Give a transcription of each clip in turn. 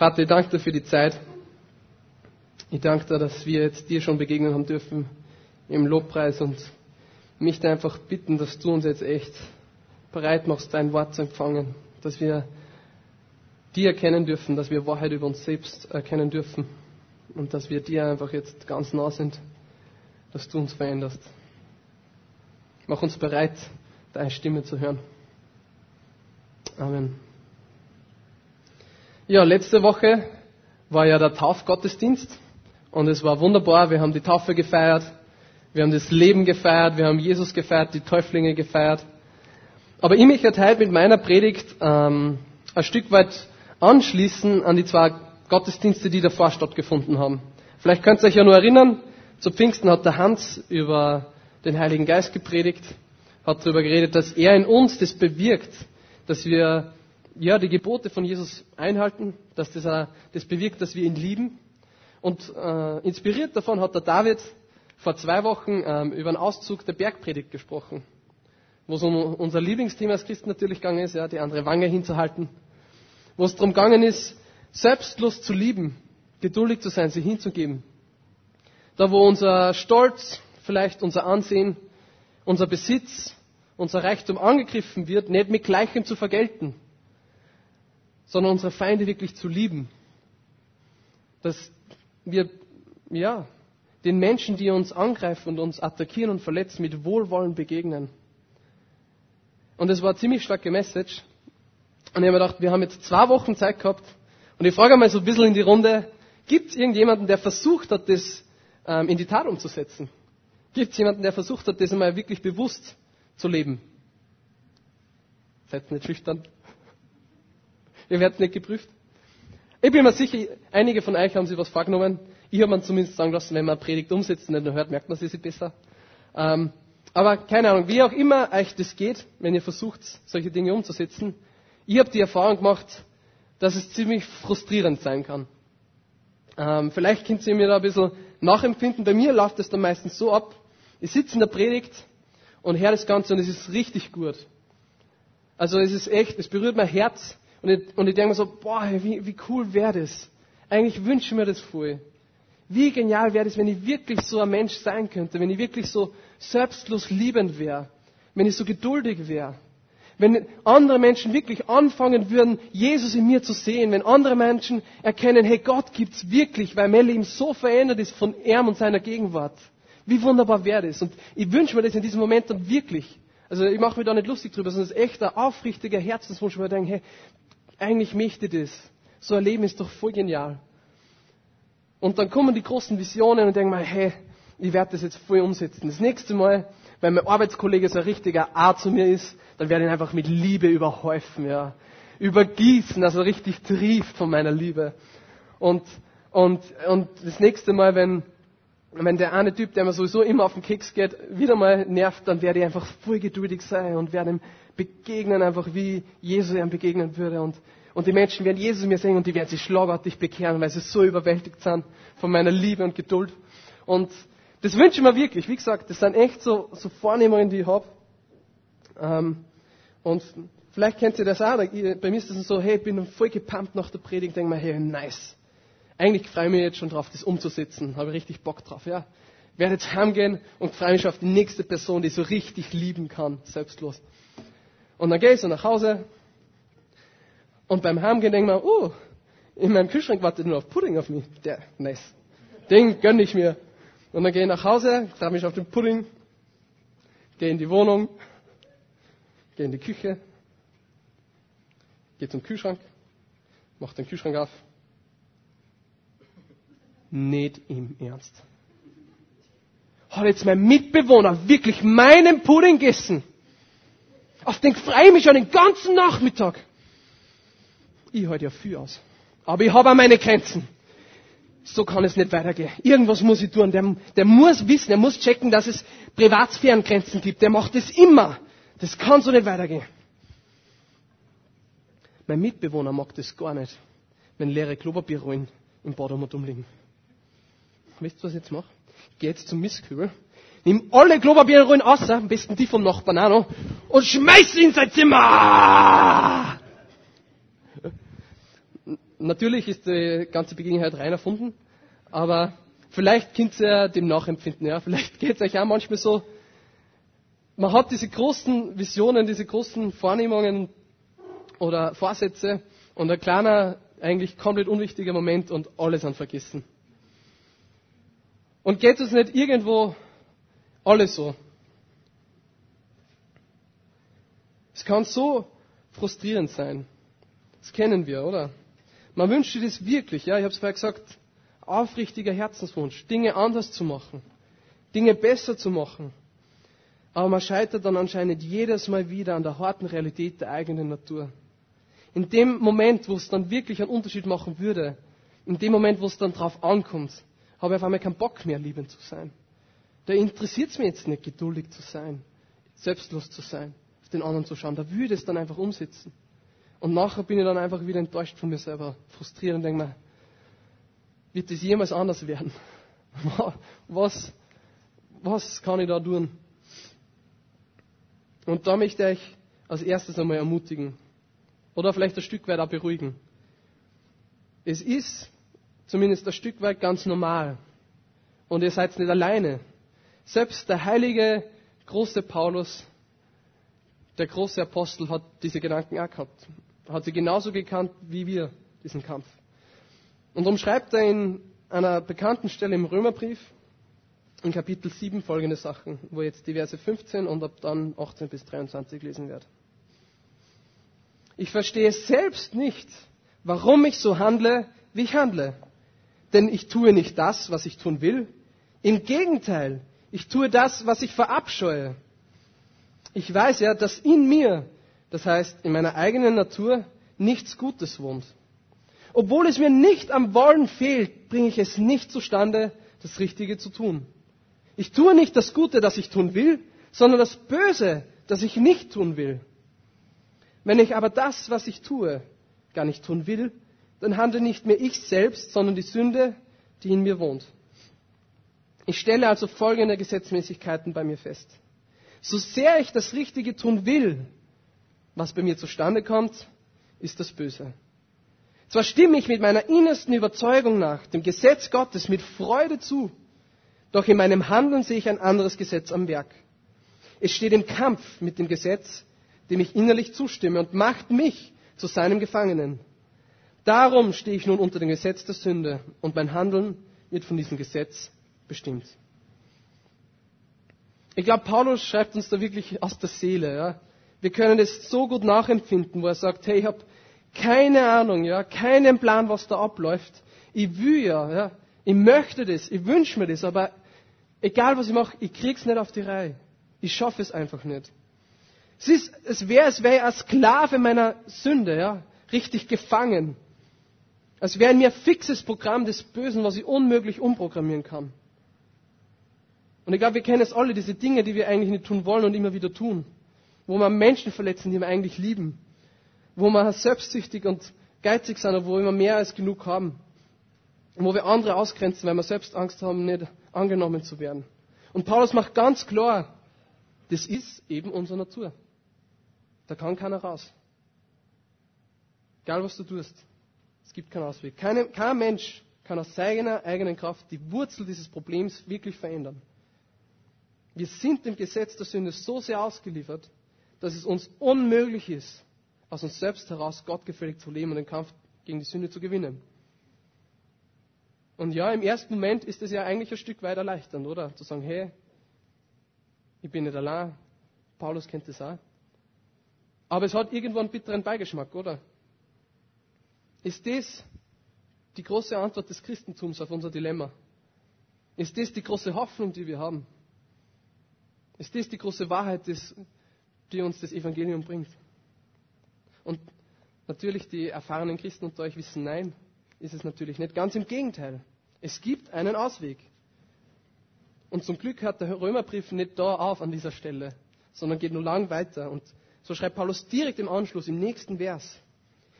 Vater, ich danke dir für die Zeit. Ich danke dir, dass wir jetzt dir schon begegnen haben dürfen im Lobpreis und mich da einfach bitten, dass du uns jetzt echt bereit machst, dein Wort zu empfangen, dass wir die erkennen dürfen, dass wir Wahrheit über uns selbst erkennen dürfen und dass wir dir einfach jetzt ganz nah sind, dass du uns veränderst. Mach uns bereit, deine Stimme zu hören. Amen. Ja, letzte Woche war ja der Taufgottesdienst und es war wunderbar. Wir haben die Taufe gefeiert, wir haben das Leben gefeiert, wir haben Jesus gefeiert, die Täuflinge gefeiert. Aber ich möchte heute mit meiner Predigt ähm, ein Stück weit anschließen an die zwei Gottesdienste, die davor stattgefunden haben. Vielleicht könnt ihr euch ja nur erinnern, zu Pfingsten hat der Hans über den Heiligen Geist gepredigt, hat darüber geredet, dass er in uns das bewirkt, dass wir ja, die Gebote von Jesus einhalten, dass das, das bewirkt, dass wir ihn lieben. Und äh, inspiriert davon hat der David vor zwei Wochen ähm, über einen Auszug der Bergpredigt gesprochen, wo es um unser Lieblingsthema als Christen natürlich gegangen ist, ja, die andere Wange hinzuhalten wo es darum gegangen ist, selbstlos zu lieben, geduldig zu sein, sich hinzugeben. Da, wo unser Stolz, vielleicht unser Ansehen, unser Besitz, unser Reichtum angegriffen wird, nicht mit Gleichem zu vergelten, sondern unsere Feinde wirklich zu lieben. Dass wir, ja, den Menschen, die uns angreifen und uns attackieren und verletzen, mit Wohlwollen begegnen. Und es war eine ziemlich starke Message. Und ich habe mir gedacht, wir haben jetzt zwei Wochen Zeit gehabt. Und ich frage mal so ein bisschen in die Runde, gibt es irgendjemanden, der versucht hat, das ähm, in die Tat umzusetzen? Gibt es jemanden, der versucht hat, das einmal wirklich bewusst zu leben? Seid nicht schüchtern. Ihr werdet nicht geprüft. Ich bin mir sicher, einige von euch haben sich was vorgenommen. Ich habe mir zumindest sagen lassen, wenn man Predigt umsetzt und nicht hört, merkt man sie sich besser. Ähm, aber keine Ahnung, wie auch immer euch das geht, wenn ihr versucht, solche Dinge umzusetzen, ich habe die Erfahrung gemacht, dass es ziemlich frustrierend sein kann. Ähm, vielleicht könnt ihr mir da ein bisschen nachempfinden. Bei mir läuft es dann meistens so ab, ich sitze in der Predigt und höre das Ganze und es ist richtig gut. Also es ist echt, es berührt mein Herz und ich, und ich denke mir so, boah, wie, wie cool wäre das? Eigentlich wünsche ich mir das voll. Wie genial wäre es, wenn ich wirklich so ein Mensch sein könnte, wenn ich wirklich so selbstlos liebend wäre, wenn ich so geduldig wäre, wenn andere Menschen wirklich anfangen würden, Jesus in mir zu sehen, wenn andere Menschen erkennen, hey, Gott gibt's wirklich, weil mein Leben so verändert ist von ihm und seiner Gegenwart. Wie wunderbar wäre das? Und ich wünsche mir das in diesem Moment dann wirklich. Also ich mache mich da nicht lustig drüber, sondern es ist echt ein aufrichtiger Herzenswunsch, wo ich denke, hey, eigentlich möchte ich das. So ein Leben ist doch voll genial. Und dann kommen die großen Visionen und denken mir, hey, ich werde das jetzt voll umsetzen. Das nächste Mal wenn mein Arbeitskollege so ein richtiger A zu mir ist, dann werde ich ihn einfach mit Liebe überhäufen, ja. Übergießen, also richtig trieft von meiner Liebe. Und, und, und das nächste Mal, wenn, wenn der eine Typ, der mir sowieso immer auf den Keks geht, wieder mal nervt, dann werde ich einfach voll geduldig sein und werde ihm begegnen, einfach wie Jesus ihm begegnen würde. Und, und die Menschen werden Jesus mir sehen und die werden sich schlagartig bekehren, weil sie so überwältigt sind von meiner Liebe und Geduld. Und das wünsche ich mir wirklich. Wie gesagt, das sind echt so, so Vornehmungen, die ich habe. Ähm, und vielleicht kennt ihr das auch. Bei mir ist das so, hey, ich bin voll gepumpt nach der Predigt, denke mir, hey, nice. Eigentlich freue ich mich jetzt schon drauf, das umzusetzen. Habe ich richtig Bock drauf, ja. Werde jetzt heimgehen und freue mich auf die nächste Person, die so richtig lieben kann, selbstlos. Und dann gehe ich so nach Hause. Und beim Heimgehen denke ich mir, oh, in meinem Kühlschrank wartet nur auf Pudding auf mich. Der, nice. Den gönne ich mir. Und dann gehe ich nach Hause, trage mich auf den Pudding, gehe in die Wohnung, gehe in die Küche, gehe zum Kühlschrank, mache den Kühlschrank auf. Nicht im Ernst. Hat jetzt mein Mitbewohner wirklich meinen Pudding gegessen? Auf den freue ich mich schon den ganzen Nachmittag. Ich halte ja viel aus. Aber ich habe auch meine Grenzen so kann es nicht weitergehen. Irgendwas muss ich tun. Der, der muss wissen, er muss checken, dass es Privatsphärengrenzen gibt. Der macht das immer. Das kann so nicht weitergehen. Mein Mitbewohner mag das gar nicht, wenn leere Klopapierrollen im Bad um liegen. Wisst ihr, was ich jetzt mache? Ich gehe jetzt zum Mistkübel, nimm alle Klopapierrollen aus, am besten die vom Nachbarn auch noch, und schmeiß sie in sein Zimmer! natürlich ist die ganze Begebenheit rein erfunden, aber vielleicht könnt ihr dem nachempfinden. Ja? Vielleicht geht es euch auch manchmal so, man hat diese großen Visionen, diese großen Vornehmungen oder Vorsätze und ein kleiner, eigentlich komplett unwichtiger Moment und alles an vergessen. Und geht es nicht irgendwo alles so? Es kann so frustrierend sein. Das kennen wir, oder? Man wünscht sich das wirklich, ja, ich habe es vorher gesagt, aufrichtiger Herzenswunsch, Dinge anders zu machen, Dinge besser zu machen. Aber man scheitert dann anscheinend jedes Mal wieder an der harten Realität der eigenen Natur. In dem Moment, wo es dann wirklich einen Unterschied machen würde, in dem Moment, wo es dann drauf ankommt, habe ich auf einmal keinen Bock mehr, liebend zu sein. Da interessiert es mich jetzt nicht, geduldig zu sein, selbstlos zu sein, auf den anderen zu schauen. Da würde es dann einfach umsetzen. Und nachher bin ich dann einfach wieder enttäuscht von mir selber, frustriert und denke mir, wird das jemals anders werden? Was, was kann ich da tun? Und da möchte ich als erstes einmal ermutigen oder vielleicht ein Stück weit auch beruhigen. Es ist zumindest ein Stück weit ganz normal. Und ihr seid nicht alleine. Selbst der heilige, große Paulus, der große Apostel, hat diese Gedanken auch gehabt. Hat sie genauso gekannt wie wir, diesen Kampf. Und darum schreibt er in einer bekannten Stelle im Römerbrief, in Kapitel 7 folgende Sachen, wo jetzt die Verse 15 und ab dann 18 bis 23 lesen wird. Ich verstehe selbst nicht, warum ich so handle, wie ich handle. Denn ich tue nicht das, was ich tun will. Im Gegenteil, ich tue das, was ich verabscheue. Ich weiß ja, dass in mir, das heißt in meiner eigenen Natur, nichts Gutes wohnt. Obwohl es mir nicht am Wollen fehlt, bringe ich es nicht zustande, das Richtige zu tun. Ich tue nicht das Gute, das ich tun will, sondern das Böse, das ich nicht tun will. Wenn ich aber das, was ich tue, gar nicht tun will, dann handle nicht mehr ich selbst, sondern die Sünde, die in mir wohnt. Ich stelle also folgende Gesetzmäßigkeiten bei mir fest. So sehr ich das Richtige tun will, was bei mir zustande kommt, ist das Böse. Zwar stimme ich mit meiner innersten Überzeugung nach dem Gesetz Gottes mit Freude zu, doch in meinem Handeln sehe ich ein anderes Gesetz am Werk. Es steht im Kampf mit dem Gesetz, dem ich innerlich zustimme und macht mich zu seinem Gefangenen. Darum stehe ich nun unter dem Gesetz der Sünde und mein Handeln wird von diesem Gesetz bestimmt. Ich glaube, Paulus schreibt uns da wirklich aus der Seele. Ja. Wir können es so gut nachempfinden, wo er sagt, hey, ich habe keine Ahnung, ja, keinen Plan, was da abläuft. Ich will ja, ja, ich möchte das, ich wünsche mir das, aber egal was ich mache, ich krieg's nicht auf die Reihe. Ich schaffe es einfach nicht. Es ist, es wäre, es wäre als Sklave meiner Sünde, ja, richtig gefangen. Als wäre mir ein fixes Programm des Bösen, was ich unmöglich umprogrammieren kann. Und ich glaube, wir kennen es alle, diese Dinge, die wir eigentlich nicht tun wollen und immer wieder tun. Wo wir Menschen verletzen, die wir eigentlich lieben. Wo wir selbstsüchtig und geizig sind, obwohl wir immer mehr als genug haben. Und wo wir andere ausgrenzen, weil wir selbst Angst haben, nicht angenommen zu werden. Und Paulus macht ganz klar, das ist eben unsere Natur. Da kann keiner raus. Egal was du tust. Es gibt keinen Ausweg. Keine, kein Mensch kann aus seiner eigenen Kraft die Wurzel dieses Problems wirklich verändern. Wir sind dem Gesetz der Sünde so sehr ausgeliefert, dass es uns unmöglich ist, aus uns selbst heraus gottgefällig zu leben und den Kampf gegen die Sünde zu gewinnen. Und ja, im ersten Moment ist es ja eigentlich ein Stück weit erleichternd, oder? Zu sagen, hey, ich bin nicht allein. Paulus kennt das auch. Aber es hat irgendwo einen bitteren Beigeschmack, oder? Ist das die große Antwort des Christentums auf unser Dilemma? Ist das die große Hoffnung, die wir haben? Ist das die große Wahrheit, die uns das Evangelium bringt? Und natürlich die erfahrenen Christen unter euch wissen, nein, ist es natürlich nicht. Ganz im Gegenteil. Es gibt einen Ausweg. Und zum Glück hört der Römerbrief nicht da auf an dieser Stelle, sondern geht nur lang weiter. Und so schreibt Paulus direkt im Anschluss, im nächsten Vers.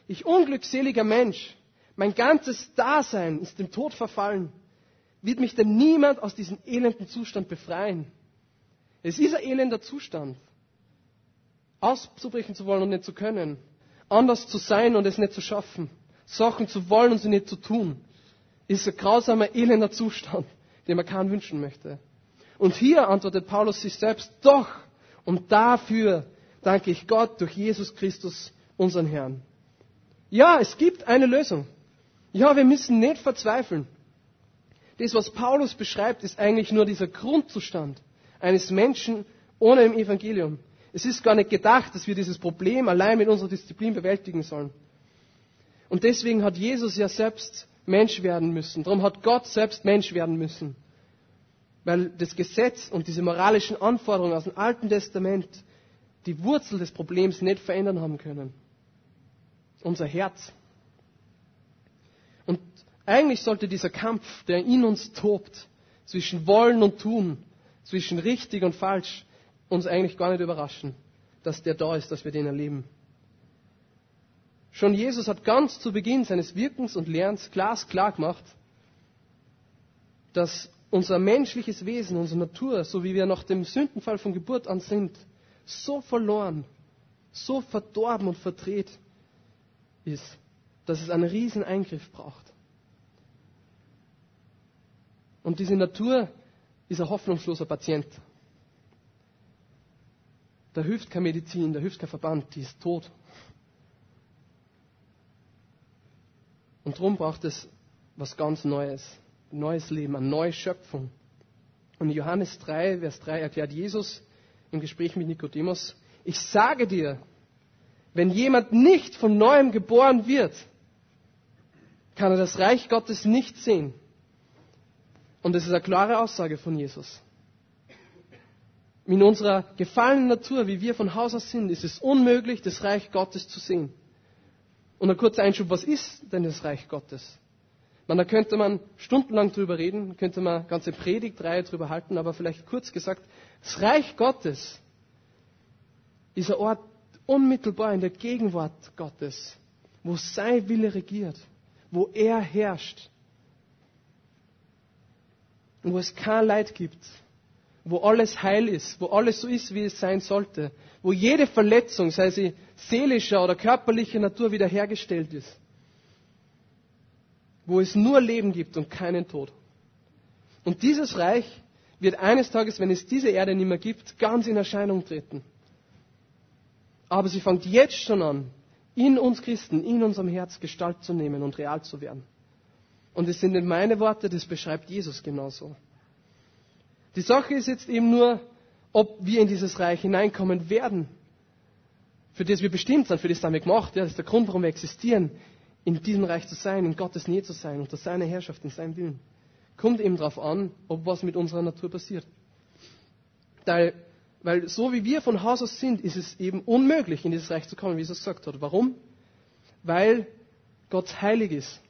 Ich unglückseliger Mensch, mein ganzes Dasein ist dem Tod verfallen. Wird mich denn niemand aus diesem elenden Zustand befreien? Es ist ein elender Zustand. Auszubrechen zu wollen und nicht zu können. Anders zu sein und es nicht zu schaffen Sachen zu wollen und sie nicht zu tun, ist ein grausamer, elender Zustand, den man keinen wünschen möchte. Und hier antwortet Paulus sich selbst, doch, und dafür danke ich Gott durch Jesus Christus, unseren Herrn. Ja, es gibt eine Lösung. Ja, wir müssen nicht verzweifeln. Das, was Paulus beschreibt, ist eigentlich nur dieser Grundzustand eines Menschen ohne im Evangelium. Es ist gar nicht gedacht, dass wir dieses Problem allein mit unserer Disziplin bewältigen sollen. Und deswegen hat Jesus ja selbst Mensch werden müssen. Darum hat Gott selbst Mensch werden müssen. Weil das Gesetz und diese moralischen Anforderungen aus dem Alten Testament die Wurzel des Problems nicht verändern haben können. Unser Herz. Und eigentlich sollte dieser Kampf, der in uns tobt, zwischen Wollen und Tun, zwischen richtig und falsch, uns eigentlich gar nicht überraschen, dass der da ist, dass wir den erleben. Schon Jesus hat ganz zu Beginn seines Wirkens und Lernens glasklar gemacht, dass unser menschliches Wesen, unsere Natur, so wie wir nach dem Sündenfall von Geburt an sind, so verloren, so verdorben und verdreht ist, dass es einen riesen Eingriff braucht. Und diese Natur ist ein hoffnungsloser Patient. Da hilft keine Medizin, da hilft kein Verband, die ist tot. Und darum braucht es was ganz Neues, ein neues Leben, eine neue Schöpfung. Und in Johannes 3, Vers 3 erklärt Jesus im Gespräch mit Nikodemus, ich sage dir, wenn jemand nicht von neuem geboren wird, kann er das Reich Gottes nicht sehen. Und das ist eine klare Aussage von Jesus. In unserer gefallenen Natur, wie wir von Haus aus sind, ist es unmöglich, das Reich Gottes zu sehen. Und ein kurzer Einschub, was ist denn das Reich Gottes? Man, da könnte man stundenlang drüber reden, könnte man ganze Predigtreihe drüber halten, aber vielleicht kurz gesagt, das Reich Gottes ist ein Ort unmittelbar in der Gegenwart Gottes, wo sein Wille regiert, wo er herrscht, wo es kein Leid gibt, wo alles heil ist, wo alles so ist, wie es sein sollte, wo jede Verletzung, sei sie seelischer oder körperlicher Natur, wiederhergestellt ist, wo es nur Leben gibt und keinen Tod. Und dieses Reich wird eines Tages, wenn es diese Erde nicht mehr gibt, ganz in Erscheinung treten. Aber sie fängt jetzt schon an, in uns Christen, in unserem Herz Gestalt zu nehmen und real zu werden. Und es sind nicht meine Worte, das beschreibt Jesus genauso. Die Sache ist jetzt eben nur, ob wir in dieses Reich hineinkommen werden, für das wir bestimmt sind, für das haben wir gemacht. Ja, das ist der Grund, warum wir existieren, in diesem Reich zu sein, in Gottes Nähe zu sein, unter seiner Herrschaft, in seinem Willen. Kommt eben darauf an, ob was mit unserer Natur passiert. Weil, weil so wie wir von Haus aus sind, ist es eben unmöglich, in dieses Reich zu kommen, wie Jesus gesagt hat. Warum? Weil Gott heilig ist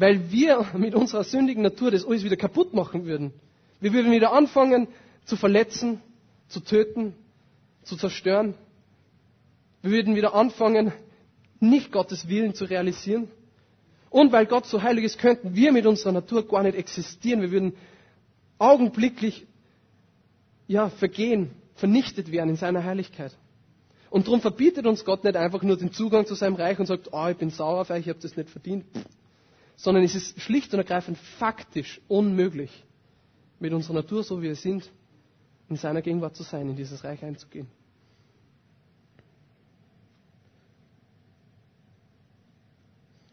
weil wir mit unserer sündigen Natur das alles wieder kaputt machen würden. Wir würden wieder anfangen zu verletzen, zu töten, zu zerstören. Wir würden wieder anfangen, nicht Gottes Willen zu realisieren. Und weil Gott so heilig ist, könnten wir mit unserer Natur gar nicht existieren. Wir würden augenblicklich ja, vergehen, vernichtet werden in seiner Heiligkeit. Und darum verbietet uns Gott nicht einfach nur den Zugang zu seinem Reich und sagt, oh, ich bin sauer ich habe das nicht verdient sondern es ist schlicht und ergreifend faktisch unmöglich, mit unserer Natur, so wie wir sind, in seiner Gegenwart zu sein, in dieses Reich einzugehen.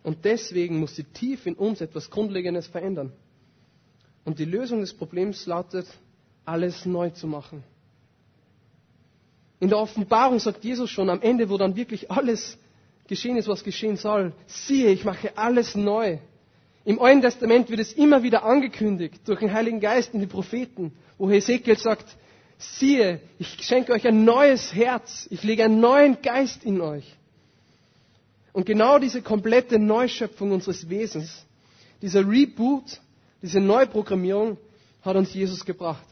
Und deswegen muss sie tief in uns etwas Grundlegendes verändern. Und die Lösung des Problems lautet, alles neu zu machen. In der Offenbarung sagt Jesus schon am Ende, wo dann wirklich alles geschehen ist, was geschehen soll, siehe, ich mache alles neu. Im Alten Testament wird es immer wieder angekündigt durch den Heiligen Geist in die Propheten, wo Hesekiel sagt, siehe, ich schenke euch ein neues Herz, ich lege einen neuen Geist in euch. Und genau diese komplette Neuschöpfung unseres Wesens, dieser Reboot, diese Neuprogrammierung hat uns Jesus gebracht.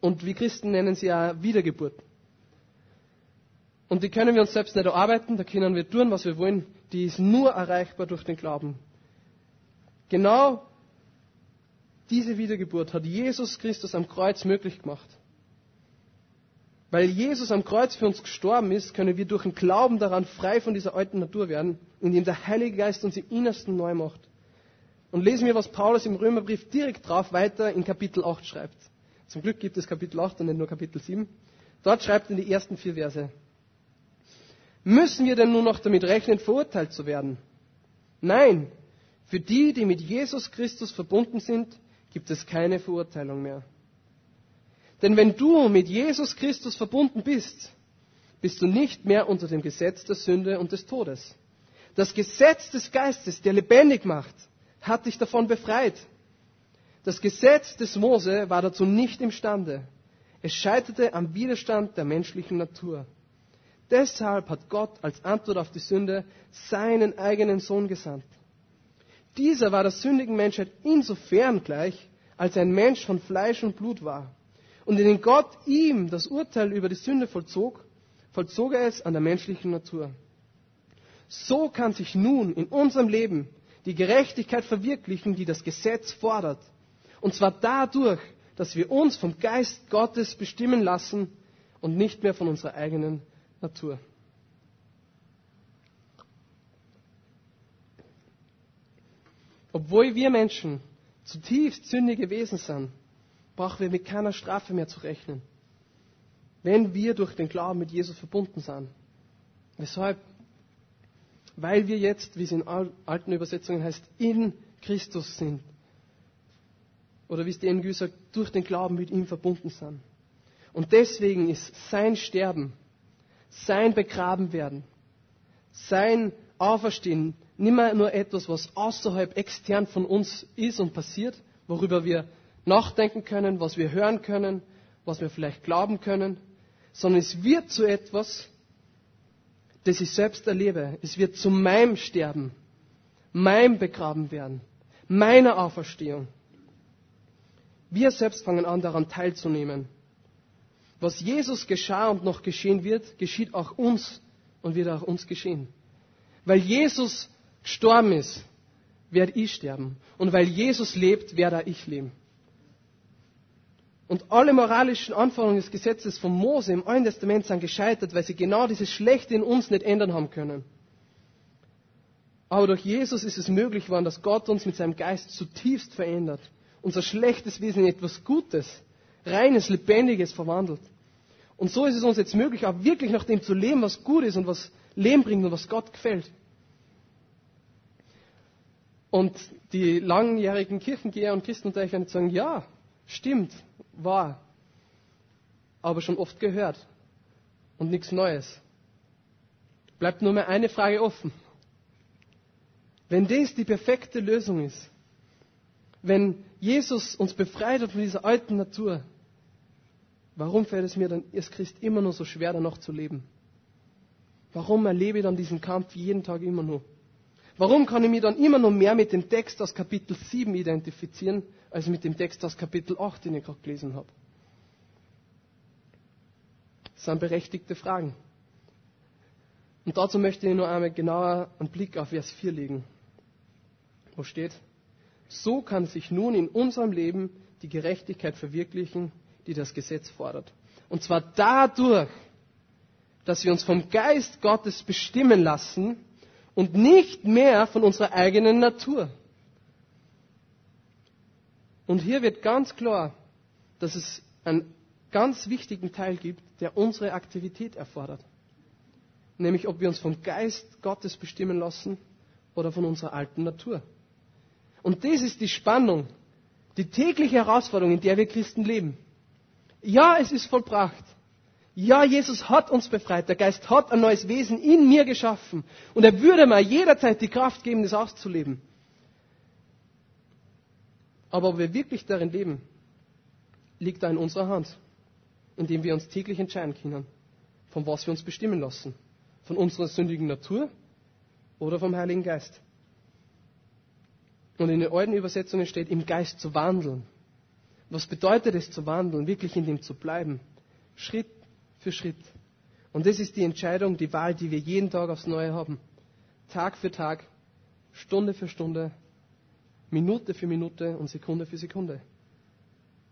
Und wir Christen nennen sie ja Wiedergeburt. Und die können wir uns selbst nicht erarbeiten, da können wir tun, was wir wollen. Die ist nur erreichbar durch den Glauben. Genau diese Wiedergeburt hat Jesus Christus am Kreuz möglich gemacht. Weil Jesus am Kreuz für uns gestorben ist, können wir durch den Glauben daran frei von dieser alten Natur werden, indem der Heilige Geist uns im Innersten neu macht. Und lesen wir, was Paulus im Römerbrief direkt drauf weiter in Kapitel 8 schreibt. Zum Glück gibt es Kapitel 8 und nicht nur Kapitel 7. Dort schreibt er in die ersten vier Verse. Müssen wir denn nur noch damit rechnen, verurteilt zu werden? Nein, für die, die mit Jesus Christus verbunden sind, gibt es keine Verurteilung mehr. Denn wenn du mit Jesus Christus verbunden bist, bist du nicht mehr unter dem Gesetz der Sünde und des Todes. Das Gesetz des Geistes, der lebendig macht, hat dich davon befreit. Das Gesetz des Mose war dazu nicht imstande. Es scheiterte am Widerstand der menschlichen Natur. Deshalb hat Gott als Antwort auf die Sünde seinen eigenen Sohn gesandt. Dieser war der sündigen Menschheit insofern gleich, als er ein Mensch von Fleisch und Blut war. Und indem Gott ihm das Urteil über die Sünde vollzog, vollzog er es an der menschlichen Natur. So kann sich nun in unserem Leben die Gerechtigkeit verwirklichen, die das Gesetz fordert. Und zwar dadurch, dass wir uns vom Geist Gottes bestimmen lassen und nicht mehr von unserer eigenen Natur. Obwohl wir Menschen zutiefst sündige Wesen sind, brauchen wir mit keiner Strafe mehr zu rechnen, wenn wir durch den Glauben mit Jesus verbunden sind. Weshalb? Weil wir jetzt, wie es in alten Übersetzungen heißt, in Christus sind. Oder wie es die NGÜ sagt, durch den Glauben mit ihm verbunden sind. Und deswegen ist sein Sterben sein Begrabenwerden, sein Auferstehen nimmer nur etwas, was außerhalb extern von uns ist und passiert, worüber wir nachdenken können, was wir hören können, was wir vielleicht glauben können, sondern es wird zu etwas, das ich selbst erlebe. Es wird zu meinem Sterben, meinem Begrabenwerden, meiner Auferstehung. Wir selbst fangen an, daran teilzunehmen. Was Jesus geschah und noch geschehen wird, geschieht auch uns und wird auch uns geschehen. Weil Jesus gestorben ist, werde ich sterben. Und weil Jesus lebt, werde auch ich leben. Und alle moralischen Anforderungen des Gesetzes von Mose im Alten Testament sind gescheitert, weil sie genau dieses Schlechte in uns nicht ändern haben können. Aber durch Jesus ist es möglich geworden, dass Gott uns mit seinem Geist zutiefst verändert. Unser schlechtes Wesen in etwas Gutes, reines, lebendiges verwandelt. Und so ist es uns jetzt möglich, auch wirklich nach dem zu leben, was gut ist und was Leben bringt und was Gott gefällt. Und die langjährigen Kirchengeher und Christenunterrichter sagen, ja, stimmt, wahr, aber schon oft gehört und nichts Neues. Bleibt nur mehr eine Frage offen. Wenn das die perfekte Lösung ist, wenn Jesus uns befreit hat von dieser alten Natur, warum fällt es mir dann als Christ immer nur so schwer, danach zu leben? Warum erlebe ich dann diesen Kampf jeden Tag immer nur? Warum kann ich mich dann immer noch mehr mit dem Text aus Kapitel 7 identifizieren, als mit dem Text aus Kapitel 8, den ich gerade gelesen habe? Das sind berechtigte Fragen. Und dazu möchte ich nur einmal genauer einen Blick auf Vers 4 legen. Wo steht, so kann sich nun in unserem Leben die Gerechtigkeit verwirklichen, die das Gesetz fordert. Und zwar dadurch, dass wir uns vom Geist Gottes bestimmen lassen und nicht mehr von unserer eigenen Natur. Und hier wird ganz klar, dass es einen ganz wichtigen Teil gibt, der unsere Aktivität erfordert. Nämlich ob wir uns vom Geist Gottes bestimmen lassen oder von unserer alten Natur. Und das ist die Spannung, die tägliche Herausforderung, in der wir Christen leben. Ja, es ist vollbracht. Ja, Jesus hat uns befreit. Der Geist hat ein neues Wesen in mir geschaffen. Und er würde mir jederzeit die Kraft geben, das auszuleben. Aber ob wir wirklich darin leben, liegt da in unserer Hand, indem wir uns täglich entscheiden können, von was wir uns bestimmen lassen. Von unserer sündigen Natur oder vom Heiligen Geist. Und in den alten Übersetzungen steht, im Geist zu wandeln. Was bedeutet es zu wandeln? Wirklich in dem zu bleiben. Schritt für Schritt. Und das ist die Entscheidung, die Wahl, die wir jeden Tag aufs Neue haben. Tag für Tag, Stunde für Stunde, Minute für Minute und Sekunde für Sekunde.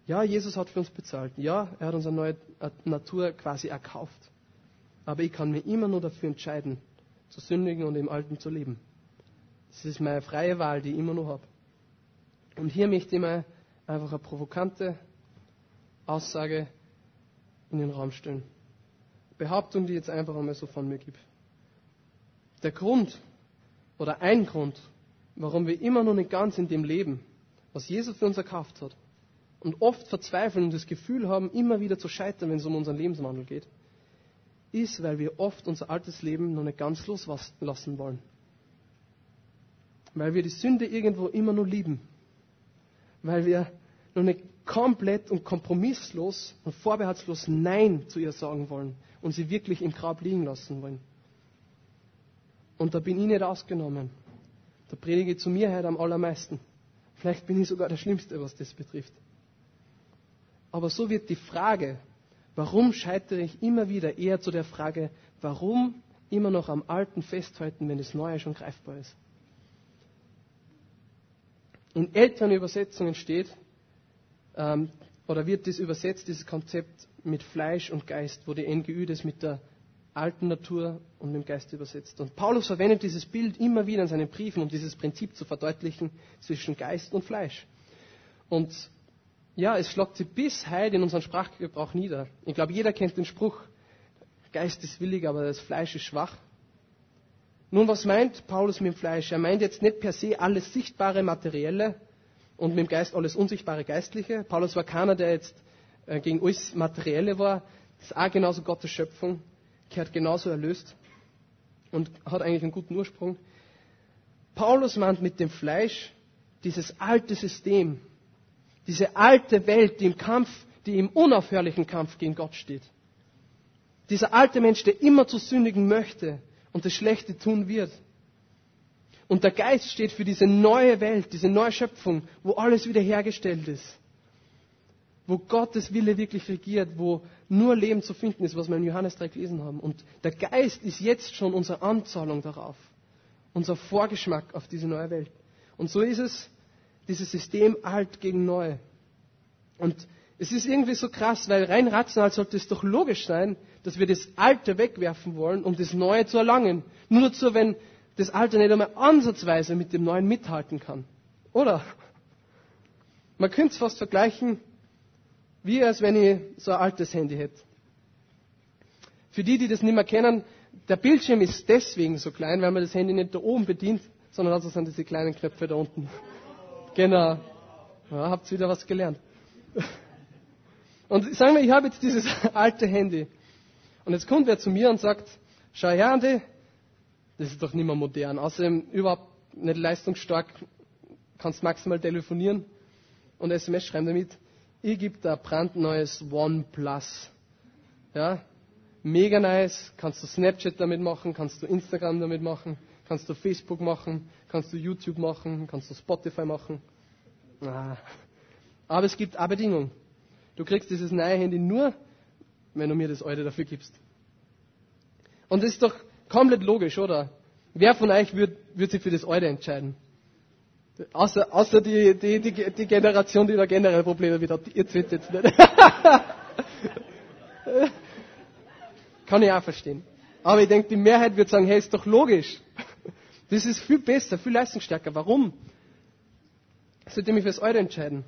Ja, Jesus hat für uns bezahlt. Ja, er hat unsere neue Natur quasi erkauft. Aber ich kann mir immer nur dafür entscheiden, zu sündigen und im Alten zu leben. Das ist meine freie Wahl, die ich immer noch habe. Und hier möchte ich mal einfach eine provokante Aussage in den Raum stellen. Behauptung, die jetzt einfach einmal so von mir gibt. Der Grund oder ein Grund, warum wir immer noch nicht ganz in dem leben, was Jesus für uns erkauft hat, und oft verzweifeln und das Gefühl haben, immer wieder zu scheitern, wenn es um unseren Lebenswandel geht, ist, weil wir oft unser altes Leben noch nicht ganz loslassen wollen. Weil wir die Sünde irgendwo immer nur lieben. Weil wir noch nicht komplett und kompromisslos und vorbehaltslos Nein zu ihr sagen wollen und sie wirklich im Grab liegen lassen wollen. Und da bin ich nicht ausgenommen. Da predige ich zu mir heute am allermeisten. Vielleicht bin ich sogar der Schlimmste, was das betrifft. Aber so wird die Frage, warum scheitere ich immer wieder eher zu der Frage, warum immer noch am Alten festhalten, wenn das Neue schon greifbar ist. In älteren Übersetzungen steht, ähm, oder wird das übersetzt, dieses Konzept mit Fleisch und Geist, wo die NGÜ das mit der alten Natur und mit dem Geist übersetzt. Und Paulus verwendet dieses Bild immer wieder in seinen Briefen, um dieses Prinzip zu verdeutlichen zwischen Geist und Fleisch. Und ja, es schlagt sich bis heute in unserem Sprachgebrauch nieder. Ich glaube, jeder kennt den Spruch, Geist ist willig, aber das Fleisch ist schwach. Nun, was meint Paulus mit dem Fleisch? Er meint jetzt nicht per se alles sichtbare Materielle und mit dem Geist alles unsichtbare Geistliche. Paulus war keiner, der jetzt äh, gegen alles Materielle war. Das ist auch genauso Gottes Schöpfung, gehört genauso erlöst und hat eigentlich einen guten Ursprung. Paulus meint mit dem Fleisch dieses alte System, diese alte Welt, die im Kampf, die im unaufhörlichen Kampf gegen Gott steht. Dieser alte Mensch, der immer zu sündigen möchte und das Schlechte tun wird. Und der Geist steht für diese neue Welt, diese neue Schöpfung, wo alles wiederhergestellt ist. Wo Gottes Wille wirklich regiert, wo nur Leben zu finden ist, was wir in Johannes 3 gelesen haben. Und der Geist ist jetzt schon unsere Anzahlung darauf. Unser Vorgeschmack auf diese neue Welt. Und so ist es dieses System alt gegen neu. Und es ist irgendwie so krass, weil rein rational sollte es doch logisch sein, dass wir das Alte wegwerfen wollen, um das Neue zu erlangen. Nur dazu, wenn das Alte nicht einmal ansatzweise mit dem Neuen mithalten kann. Oder? Man könnte es fast vergleichen, wie als wenn ich so ein altes Handy hätte. Für die, die das nicht mehr kennen, der Bildschirm ist deswegen so klein, weil man das Handy nicht da oben bedient, sondern also sind diese kleinen Knöpfe da unten. Genau. Ja, habt wieder was gelernt. Und sagen wir, ich habe jetzt dieses alte Handy. Und jetzt kommt wer zu mir und sagt, schau her, Andi, das ist doch nicht mehr modern. Außerdem überhaupt nicht leistungsstark, kannst maximal telefonieren und SMS schreiben damit. Ich gebe da brandneues OnePlus. Ja, mega nice. Kannst du Snapchat damit machen, kannst du Instagram damit machen, kannst du Facebook machen, kannst du YouTube machen, kannst du Spotify machen. Ah. Aber es gibt eine Bedingung. Du kriegst dieses neue Handy nur, wenn du mir das alte dafür gibst. Und das ist doch komplett logisch, oder? Wer von euch wird, wird sich für das alte entscheiden? Außer, außer die, die, die, die Generation, die da generell Probleme mit hat. Ihr zwitzt jetzt nicht. Kann ich auch verstehen. Aber ich denke, die Mehrheit wird sagen, hey, ist doch logisch. Das ist viel besser, viel leistungsstärker. Warum? Sollte ich mich fürs Eure entscheiden.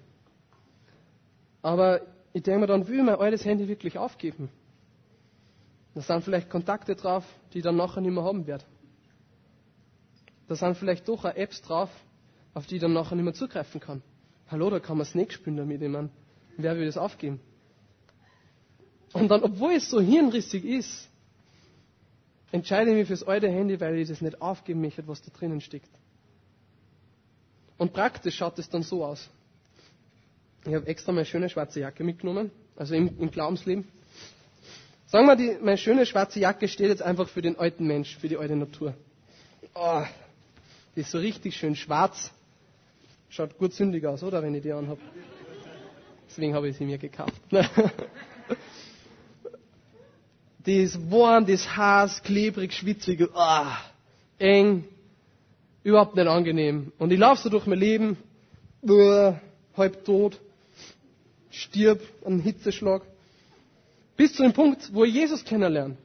Aber ich denke mir dann, will ich mein altes Handy wirklich aufgeben? Da sind vielleicht Kontakte drauf, die ich dann nachher nicht mehr haben werde. Da sind vielleicht doch auch Apps drauf, auf die ich dann nachher nicht mehr zugreifen kann. Hallo, da kann man Snake spielen damit, ich wer will das aufgeben? Und dann, obwohl es so hirnrissig ist, entscheide ich mich fürs alte Handy, weil ich das nicht aufgeben möchte, was da drinnen steckt. Und praktisch schaut es dann so aus. Ich habe extra meine schöne schwarze Jacke mitgenommen, also im, im Glaubensleben. Sagen wir, die, meine schöne schwarze Jacke steht jetzt einfach für den alten Mensch, für die alte Natur. Oh, die ist so richtig schön schwarz. Schaut gut sündig aus, oder, wenn ich die anhabe? Deswegen habe ich sie mir gekauft. die ist warm, die ist heiß, klebrig, schwitzig, oh, eng, überhaupt nicht angenehm. Und ich laufe so durch mein Leben, uh, halb tot, stirb an Hitzeschlag. Bis zu dem Punkt, wo ich Jesus kennenlerne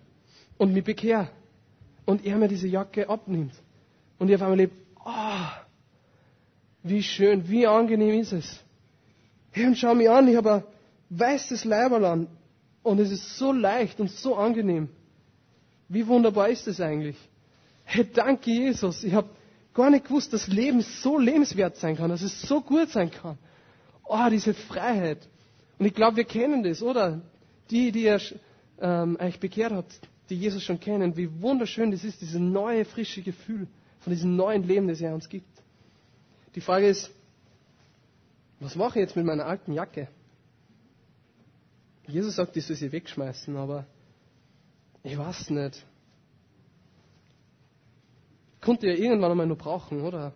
und mich bekehre und er mir diese Jacke abnimmt. Und ich auf einmal lebe, oh, wie schön, wie angenehm ist es. Hey, und schau mich an, ich habe ein weißes Leiberl an und es ist so leicht und so angenehm. Wie wunderbar ist es eigentlich? Hey, danke Jesus. Ich habe gar nicht gewusst, dass Leben so lebenswert sein kann, dass es so gut sein kann. Oh, diese Freiheit. Und ich glaube, wir kennen das, oder? Die, die ihr ähm, euch bekehrt habt, die Jesus schon kennen, wie wunderschön das ist, dieses neue, frische Gefühl von diesem neuen Leben, das er uns gibt. Die Frage ist, was mache ich jetzt mit meiner alten Jacke? Jesus sagt, ich soll sie wegschmeißen, aber ich weiß nicht. Konnte ja irgendwann einmal nur brauchen, oder?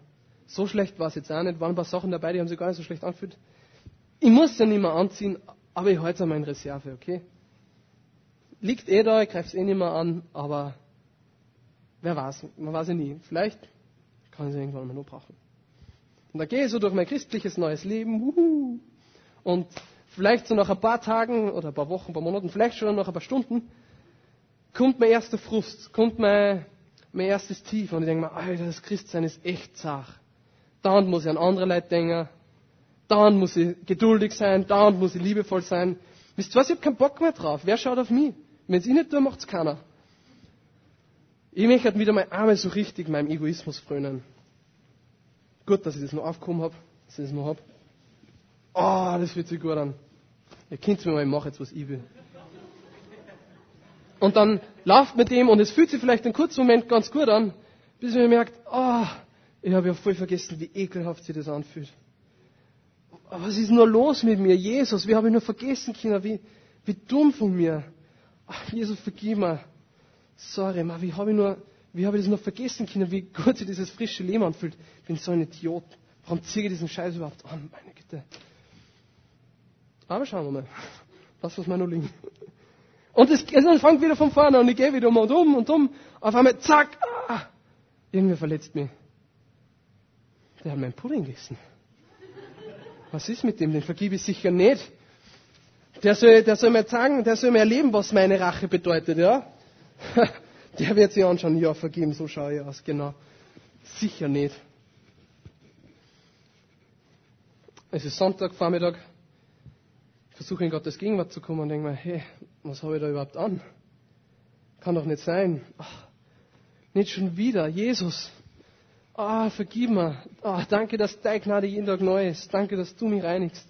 So schlecht war es jetzt auch nicht. Waren ein paar Sachen dabei, die haben sich gar nicht so schlecht angefühlt. Ich muss es ja nicht mehr anziehen, aber ich halte es an meine Reserve, okay? Liegt eh da, ich greife es eh nicht mehr an, aber wer weiß, man weiß ja nie. Vielleicht kann ich es irgendwann mal nur brauchen. Und da gehe ich so durch mein christliches neues Leben, wuhu, und vielleicht so nach ein paar Tagen oder ein paar Wochen, ein paar Monaten, vielleicht schon nach ein paar Stunden, kommt mein erster Frust, kommt mein, mein erstes Tief und ich denke mir, Alter, das Christsein ist echt zart. Dann muss ich an andere Leute denken, dann muss ich geduldig sein, dann muss ich liebevoll sein. Wisst ihr was, ich habe keinen Bock mehr drauf. Wer schaut auf mich? Wenn es ich nicht tue, macht es keiner. Ich möchte halt wieder mal einmal so richtig meinem Egoismus frönen. Gut, dass ich das noch aufgekommen habe, dass ich das noch habe. Oh, das fühlt sich gut an. Ihr kennt mir mal, ich mache jetzt, was ich will. Und dann lauft mit dem und es fühlt sich vielleicht einen kurzen Moment ganz gut an, bis man merkt, oh, ich habe ja voll vergessen, wie ekelhaft sich das anfühlt. Was ist nur los mit mir? Jesus, wie habe ich nur vergessen, Kinder? Wie, wie dumm von mir. Ach, Jesus, vergib mir. Sorry, ma, wie habe ich nur, wie habe ich das noch vergessen, Kinder, wie gut sich dieses frische Leben anfühlt. Ich bin so ein Idiot. Warum ziehe ich diesen Scheiß überhaupt an? Meine Güte. Aber schauen wir mal. Lass uns mal nur liegen. Und es, es fängt wieder von vorne und ich gehe wieder um und um und um. Auf einmal, zack, ah, irgendwer verletzt mich. Der hat meinen Pudding gegessen. Was ist mit dem? Den vergib ich sicher nicht. Der soll, der soll mir sagen, der soll mir erleben, was meine Rache bedeutet, ja? Der wird sich anschauen, ja, vergeben, so schaue ich aus, genau. Sicher nicht. Es ist Sonntagvormittag. Ich versuche in Gottes Gegenwart zu kommen und denke mir, hey, was habe ich da überhaupt an? Kann doch nicht sein. Ach, nicht schon wieder. Jesus. Ah, vergib mir. Ah, danke, dass deine Gnade jeden Tag neu ist. Danke, dass du mich reinigst.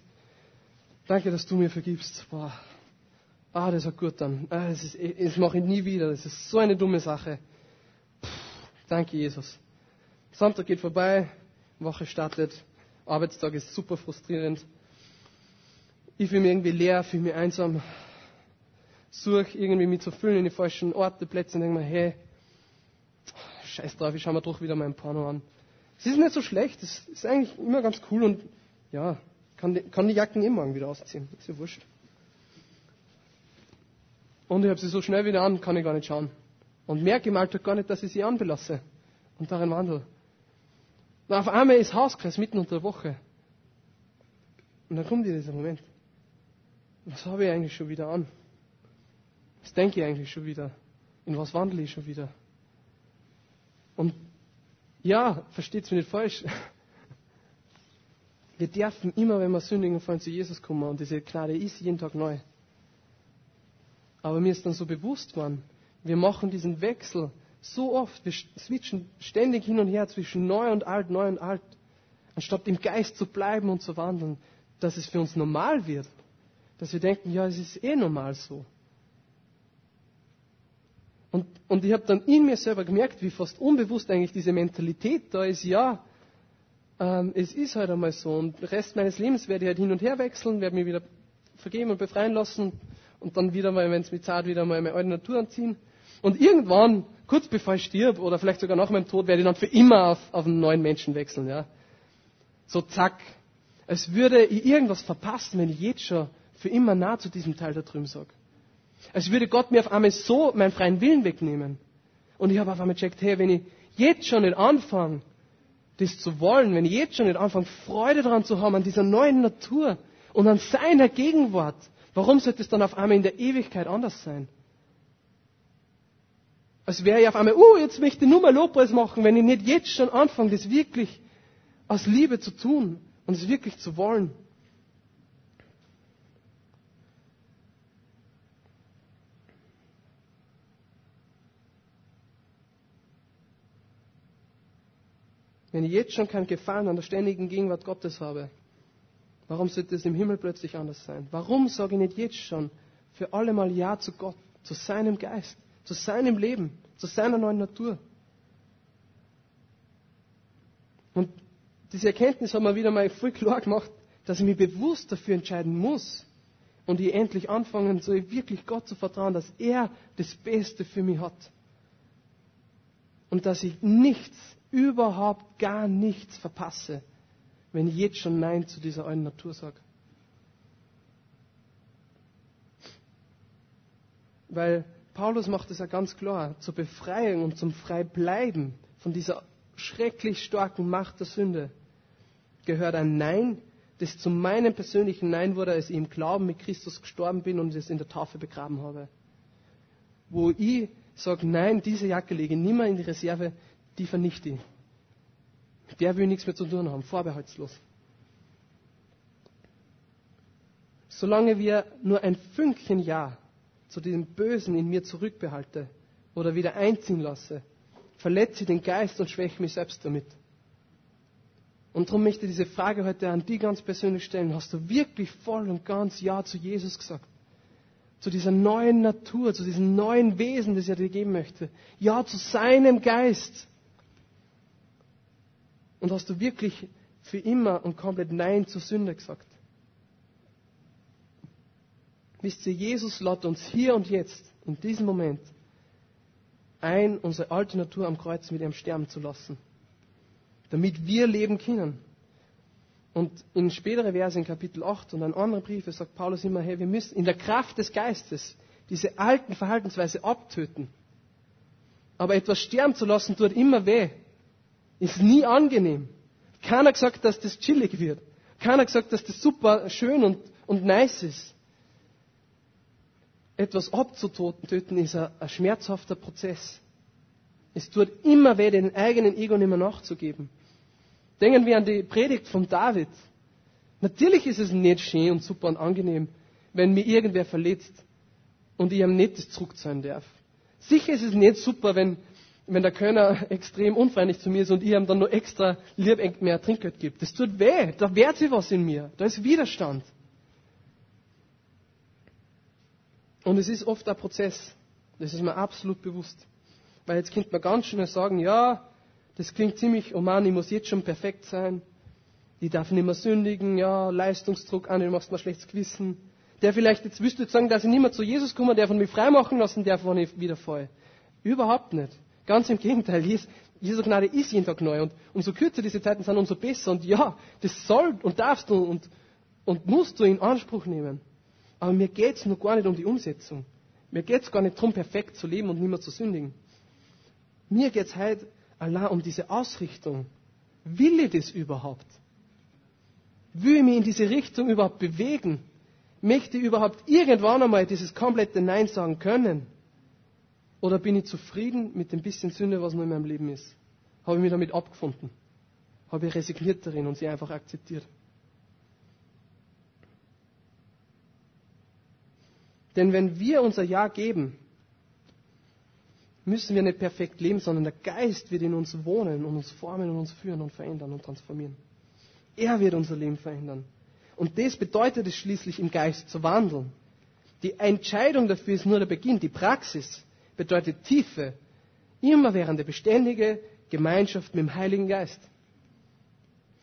Danke, dass du mir vergibst. Boah. Ah, das war gut dann. Ah, das, ist, das mache ich nie wieder. Das ist so eine dumme Sache. Puh, danke, Jesus. Sonntag geht vorbei, Woche startet, Arbeitstag ist super frustrierend. Ich fühle mich irgendwie leer, fühle mich einsam. Suche irgendwie mich zu füllen in die falschen Orte, Plätze und denke mir, hey, scheiß drauf, ich schaue mir doch wieder mein Porno an. Es ist nicht so schlecht, es ist eigentlich immer ganz cool und ja, kann die, kann die Jacken eh morgen wieder ausziehen. Ist ja wurscht. Und ich habe sie so schnell wieder an, kann ich gar nicht schauen. Und merke im Alltag gar nicht, dass ich sie anbelasse und darin wandle. Und auf einmal ist Hauskreis mitten unter der Woche. Und dann kommt dieser Moment. Was habe ich eigentlich schon wieder an? Was denke ich eigentlich schon wieder? In was wandle ich schon wieder? Und ja, versteht es mir nicht falsch. Wir dürfen immer, wenn wir sündigen, vorhin zu Jesus kommen und diese Gnade ist jeden Tag neu. Aber mir ist dann so bewusst worden, wir machen diesen Wechsel so oft, wir switchen ständig hin und her zwischen neu und alt, neu und alt, anstatt im Geist zu bleiben und zu wandeln, dass es für uns normal wird. Dass wir denken, ja, es ist eh normal so. Und, und ich habe dann in mir selber gemerkt, wie fast unbewusst eigentlich diese Mentalität da ist, ja, ähm, es ist halt einmal so. Und den Rest meines Lebens werde ich halt hin und her wechseln, werde mich wieder vergeben und befreien lassen und dann wieder mal, wenn es mir zart wieder mal meine alte Natur anziehen. Und irgendwann, kurz bevor ich stirb oder vielleicht sogar nach meinem Tod, werde ich dann für immer auf, auf einen neuen Menschen wechseln. Ja? So zack. Als würde ich irgendwas verpassen, wenn ich jetzt schon für immer nah zu diesem Teil da drüben sage. Als würde Gott mir auf einmal so meinen freien Willen wegnehmen. Und ich habe auf einmal gecheckt, hey, wenn ich jetzt schon nicht anfange, das zu wollen, wenn ich jetzt schon nicht anfange, Freude daran zu haben, an dieser neuen Natur und an seiner Gegenwart, warum sollte es dann auf einmal in der Ewigkeit anders sein? Als wäre ich auf einmal, oh, jetzt möchte ich nur mal Lobpreis machen, wenn ich nicht jetzt schon anfange, das wirklich aus Liebe zu tun und es wirklich zu wollen. Wenn ich jetzt schon keinen Gefallen an der ständigen Gegenwart Gottes habe, warum sollte es im Himmel plötzlich anders sein? Warum sage ich nicht jetzt schon für alle Mal Ja zu Gott, zu seinem Geist, zu seinem Leben, zu seiner neuen Natur? Und diese Erkenntnis hat mir wieder mal voll klar gemacht, dass ich mich bewusst dafür entscheiden muss und ich endlich anfangen soll, wirklich Gott zu vertrauen, dass er das Beste für mich hat. Und dass ich nichts überhaupt gar nichts verpasse, wenn ich jetzt schon Nein zu dieser alten Natur sage. Weil Paulus macht es ja ganz klar, zur Befreiung und zum Freibleiben von dieser schrecklich starken Macht der Sünde gehört ein Nein, das zu meinem persönlichen Nein wurde, als ich im Glauben mit Christus gestorben bin und es in der Taufe begraben habe. Wo ich sage, nein, diese Jacke lege ich nimmer in die Reserve, die vernichte ich. Der will nichts mehr zu tun haben, vorbehaltslos. Solange wir nur ein Fünkchen Ja zu diesem Bösen in mir zurückbehalte oder wieder einziehen lasse, verletze ich den Geist und schwäche mich selbst damit. Und darum möchte ich diese Frage heute an die ganz persönlich stellen. Hast du wirklich voll und ganz Ja zu Jesus gesagt? Zu dieser neuen Natur, zu diesem neuen Wesen, das er dir geben möchte? Ja zu seinem Geist. Und hast du wirklich für immer und komplett Nein zur Sünde gesagt? Wisst ihr, Jesus lädt uns hier und jetzt, in diesem Moment, ein, unsere alte Natur am Kreuz mit ihm sterben zu lassen, damit wir leben können. Und in spätere Verse, in Kapitel 8 und in anderen Briefe, sagt Paulus immer, hey, wir müssen in der Kraft des Geistes diese alten Verhaltensweise abtöten. Aber etwas sterben zu lassen, tut immer weh. Ist nie angenehm. Keiner gesagt, dass das chillig wird. Keiner gesagt, dass das super schön und, und nice ist. Etwas abzutöten ist ein, ein schmerzhafter Prozess. Es tut immer weh, den eigenen Ego nicht mehr nachzugeben. Denken wir an die Predigt von David. Natürlich ist es nicht schön und super und angenehm, wenn mir irgendwer verletzt und ich ihm nicht das zurückzahlen darf. Sicher ist es nicht super, wenn wenn der Kölner extrem unfreundlich zu mir ist und ich ihm dann nur extra lieb mehr Trinkgeld gibt. Das tut weh, da wehrt sich was in mir, da ist Widerstand. Und es ist oft ein Prozess, das ist mir absolut bewusst. Weil jetzt könnte man ganz schnell sagen, ja, das klingt ziemlich, oh Mann, ich muss jetzt schon perfekt sein, ich darf nicht mehr sündigen, ja, Leistungsdruck an, du machst mir schlechtes Gewissen. Der vielleicht, jetzt wüsste sagen, dass ich nicht mehr zu Jesus komme, der von mir freimachen lassen darf, wenn ich wieder fall. Überhaupt nicht. Ganz im Gegenteil, Jesu Gnade ist jeden Tag neu. Und umso kürzer diese Zeiten sind, umso besser. Und ja, das soll und darfst du und, und musst du in Anspruch nehmen. Aber mir geht es nur gar nicht um die Umsetzung. Mir geht es gar nicht darum, perfekt zu leben und nicht mehr zu sündigen. Mir geht es heute allein um diese Ausrichtung. Will ich das überhaupt? Will ich mich in diese Richtung überhaupt bewegen? Möchte ich überhaupt irgendwann einmal dieses komplette Nein sagen können? Oder bin ich zufrieden mit dem bisschen Sünde, was noch in meinem Leben ist? Habe ich mich damit abgefunden? Habe ich resigniert darin und sie einfach akzeptiert? Denn wenn wir unser Ja geben, müssen wir nicht perfekt leben, sondern der Geist wird in uns wohnen und uns formen und uns führen und verändern und transformieren. Er wird unser Leben verändern. Und das bedeutet es schließlich im Geist zu wandeln. Die Entscheidung dafür ist nur der Beginn, die Praxis bedeutet tiefe, immerwährende, beständige Gemeinschaft mit dem Heiligen Geist.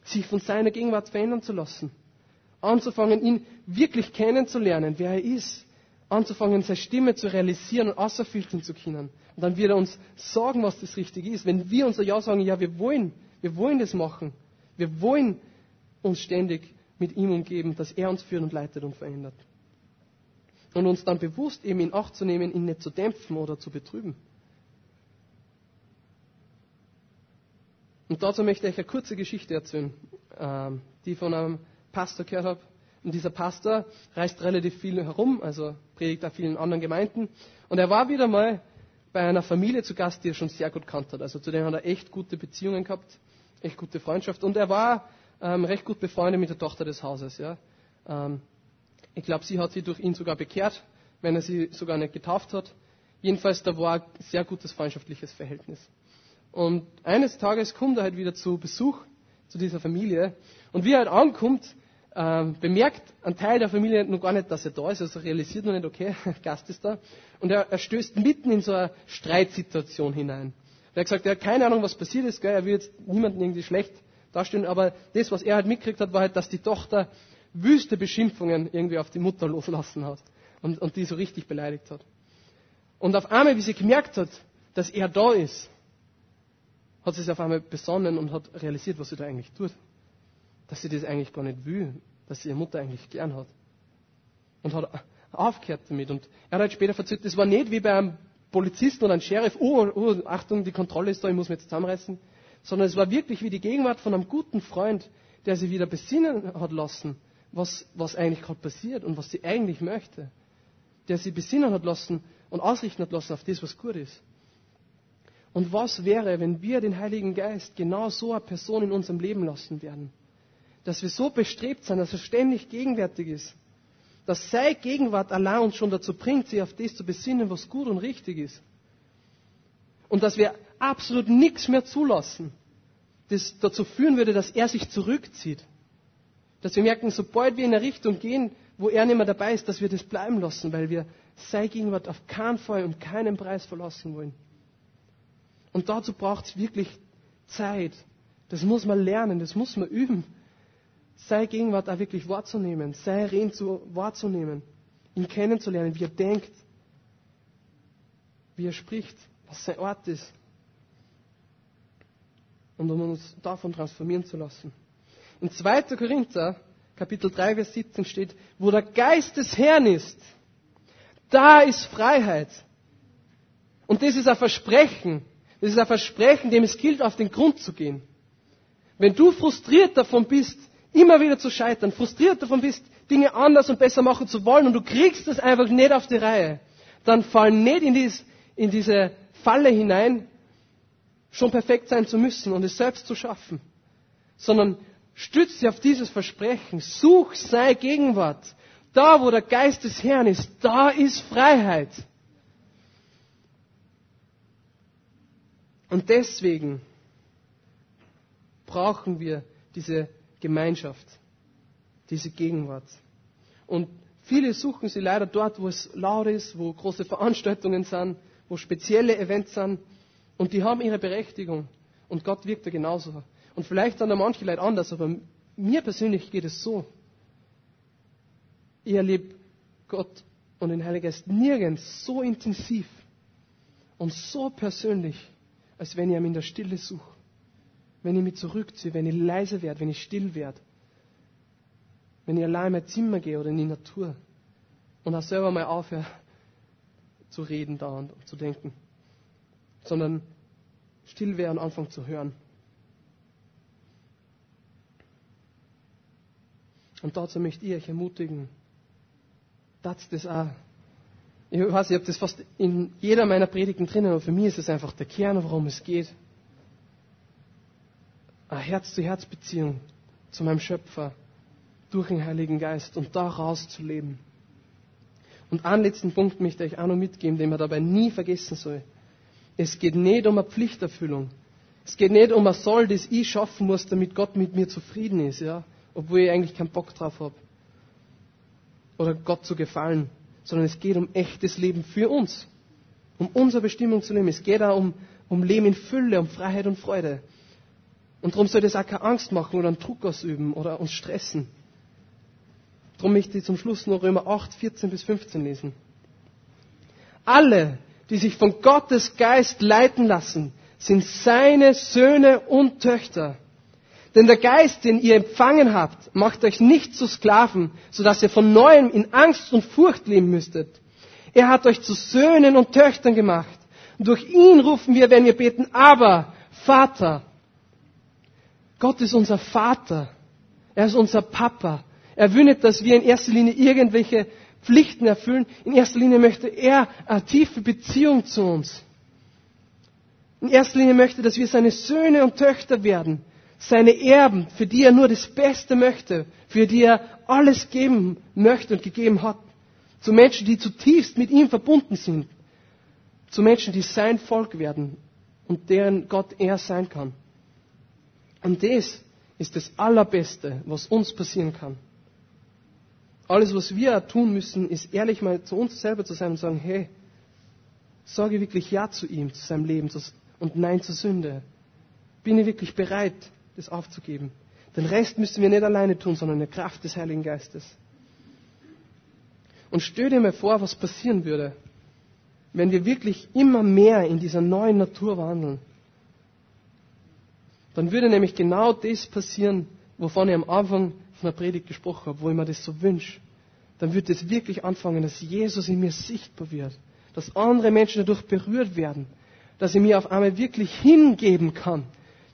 Sich von seiner Gegenwart verändern zu lassen. Anzufangen, ihn wirklich kennenzulernen, wer er ist. Anzufangen, seine Stimme zu realisieren und außerfiltern zu können. Und dann wird er uns sagen, was das Richtige ist. Wenn wir unser Ja sagen, ja, wir wollen, wir wollen das machen. Wir wollen uns ständig mit ihm umgeben, dass er uns führt und leitet und verändert und uns dann bewusst eben in Acht zu nehmen, ihn nicht zu dämpfen oder zu betrüben. Und dazu möchte ich eine kurze Geschichte erzählen, ähm, die ich von einem Pastor gehört habe. Und dieser Pastor reist relativ viel herum, also predigt auf vielen anderen Gemeinden. Und er war wieder mal bei einer Familie zu Gast, die er schon sehr gut kannt hat. Also zu denen hat er echt gute Beziehungen gehabt, echt gute Freundschaft. Und er war ähm, recht gut befreundet mit der Tochter des Hauses. Ja. Ähm, ich glaube, sie hat sich durch ihn sogar bekehrt, wenn er sie sogar nicht getauft hat. Jedenfalls, da war ein sehr gutes freundschaftliches Verhältnis. Und eines Tages kommt er halt wieder zu Besuch zu dieser Familie. Und wie er halt ankommt, ähm, bemerkt ein Teil der Familie noch gar nicht, dass er da ist, also realisiert noch nicht, okay, Gast ist da. Und er, er stößt mitten in so eine Streitsituation hinein. Er hat gesagt, er hat keine Ahnung, was passiert ist, gell? er will jetzt niemanden irgendwie schlecht darstellen, aber das, was er halt mitgekriegt hat, war halt, dass die Tochter wüste Beschimpfungen irgendwie auf die Mutter loslassen hat und, und die so richtig beleidigt hat. Und auf einmal, wie sie gemerkt hat, dass er da ist, hat sie sich auf einmal besonnen und hat realisiert, was sie da eigentlich tut dass sie das eigentlich gar nicht will, dass sie ihre Mutter eigentlich gern hat. Und hat aufgehört damit. Und er hat halt später verzeiht, das war nicht wie bei einem Polizisten oder einem Sheriff, oh, oh, Achtung, die Kontrolle ist da, ich muss mich jetzt zusammenreißen. Sondern es war wirklich wie die Gegenwart von einem guten Freund, der sie wieder besinnen hat lassen, was, was eigentlich gerade passiert und was sie eigentlich möchte. Der sie besinnen hat lassen und ausrichten hat lassen auf das, was gut ist. Und was wäre, wenn wir den Heiligen Geist genau so eine Person in unserem Leben lassen werden? dass wir so bestrebt sind, dass er ständig gegenwärtig ist. Dass seine Gegenwart allein uns schon dazu bringt, sich auf das zu besinnen, was gut und richtig ist. Und dass wir absolut nichts mehr zulassen, das dazu führen würde, dass er sich zurückzieht. Dass wir merken, sobald wir in eine Richtung gehen, wo er nicht mehr dabei ist, dass wir das bleiben lassen, weil wir seine Gegenwart auf keinen Fall und keinen Preis verlassen wollen. Und dazu braucht es wirklich Zeit. Das muss man lernen, das muss man üben seine Gegenwart auch wirklich wahrzunehmen, sein Reden zu, wahrzunehmen, ihn kennenzulernen, wie er denkt, wie er spricht, was sein Ort ist. Und um uns davon transformieren zu lassen. In 2. Korinther, Kapitel 3, Vers 17 steht, wo der Geist des Herrn ist, da ist Freiheit. Und das ist ein Versprechen. Das ist ein Versprechen, dem es gilt, auf den Grund zu gehen. Wenn du frustriert davon bist, immer wieder zu scheitern, frustriert davon bist, Dinge anders und besser machen zu wollen und du kriegst es einfach nicht auf die Reihe, dann fall nicht in, dies, in diese Falle hinein, schon perfekt sein zu müssen und es selbst zu schaffen, sondern stütze dich auf dieses Versprechen, such sei Gegenwart. Da, wo der Geist des Herrn ist, da ist Freiheit. Und deswegen brauchen wir diese Gemeinschaft, diese Gegenwart. Und viele suchen sie leider dort, wo es laut ist, wo große Veranstaltungen sind, wo spezielle Events sind. Und die haben ihre Berechtigung. Und Gott wirkt da genauso. Und vielleicht sind da manche Leute anders, aber mir persönlich geht es so. Ich erlebe Gott und den Heiligen Geist nirgends so intensiv und so persönlich, als wenn ich ihn in der Stille suche wenn ich mich zurückziehe, wenn ich leise werde, wenn ich still werde, wenn ich allein in mein Zimmer gehe oder in die Natur und auch selber mal aufhöre zu reden da und zu denken, sondern still wäre und anfangen zu hören. Und dazu möchte ich euch ermutigen, dass das auch. Ich weiß, ich habe das fast in jeder meiner Predigten drinnen, aber für mich ist es einfach der Kern, worum es geht eine Herz-zu-Herz-Beziehung zu meinem Schöpfer durch den Heiligen Geist und daraus zu leben. Und einen letzten Punkt möchte ich auch noch mitgeben, den man dabei nie vergessen soll. Es geht nicht um eine Pflichterfüllung. Es geht nicht um ein Soll, das ich schaffen muss, damit Gott mit mir zufrieden ist, ja, obwohl ich eigentlich keinen Bock drauf habe. Oder Gott zu gefallen. Sondern es geht um echtes Leben für uns. Um unsere Bestimmung zu leben. Es geht auch um, um Leben in Fülle, um Freiheit und Freude. Und darum soll das auch keine Angst machen oder einen Druck ausüben oder uns stressen. Darum möchte ich zum Schluss noch Römer 8, 14 bis 15 lesen. Alle, die sich von Gottes Geist leiten lassen, sind seine Söhne und Töchter. Denn der Geist, den ihr empfangen habt, macht euch nicht zu Sklaven, sodass ihr von neuem in Angst und Furcht leben müsstet. Er hat euch zu Söhnen und Töchtern gemacht. Und durch ihn rufen wir, wenn wir beten, aber Vater. Gott ist unser Vater. Er ist unser Papa. Er will nicht, dass wir in erster Linie irgendwelche Pflichten erfüllen. In erster Linie möchte er eine tiefe Beziehung zu uns. In erster Linie möchte, dass wir seine Söhne und Töchter werden, seine Erben, für die er nur das Beste möchte, für die er alles geben möchte und gegeben hat. Zu Menschen, die zutiefst mit ihm verbunden sind. Zu Menschen, die sein Volk werden und deren Gott er sein kann. Und das ist das Allerbeste, was uns passieren kann. Alles, was wir tun müssen, ist ehrlich mal zu uns selber zu sein und sagen, hey, sage wirklich Ja zu ihm, zu seinem Leben und Nein zur Sünde. Bin ich wirklich bereit, das aufzugeben? Den Rest müssen wir nicht alleine tun, sondern in der Kraft des Heiligen Geistes. Und stell dir mal vor, was passieren würde, wenn wir wirklich immer mehr in dieser neuen Natur wandeln. Dann würde nämlich genau das passieren, wovon ich am Anfang von der Predigt gesprochen habe, wo ich mir das so wünsche. Dann wird es wirklich anfangen, dass Jesus in mir sichtbar wird, dass andere Menschen dadurch berührt werden, dass ich mir auf einmal wirklich hingeben kann,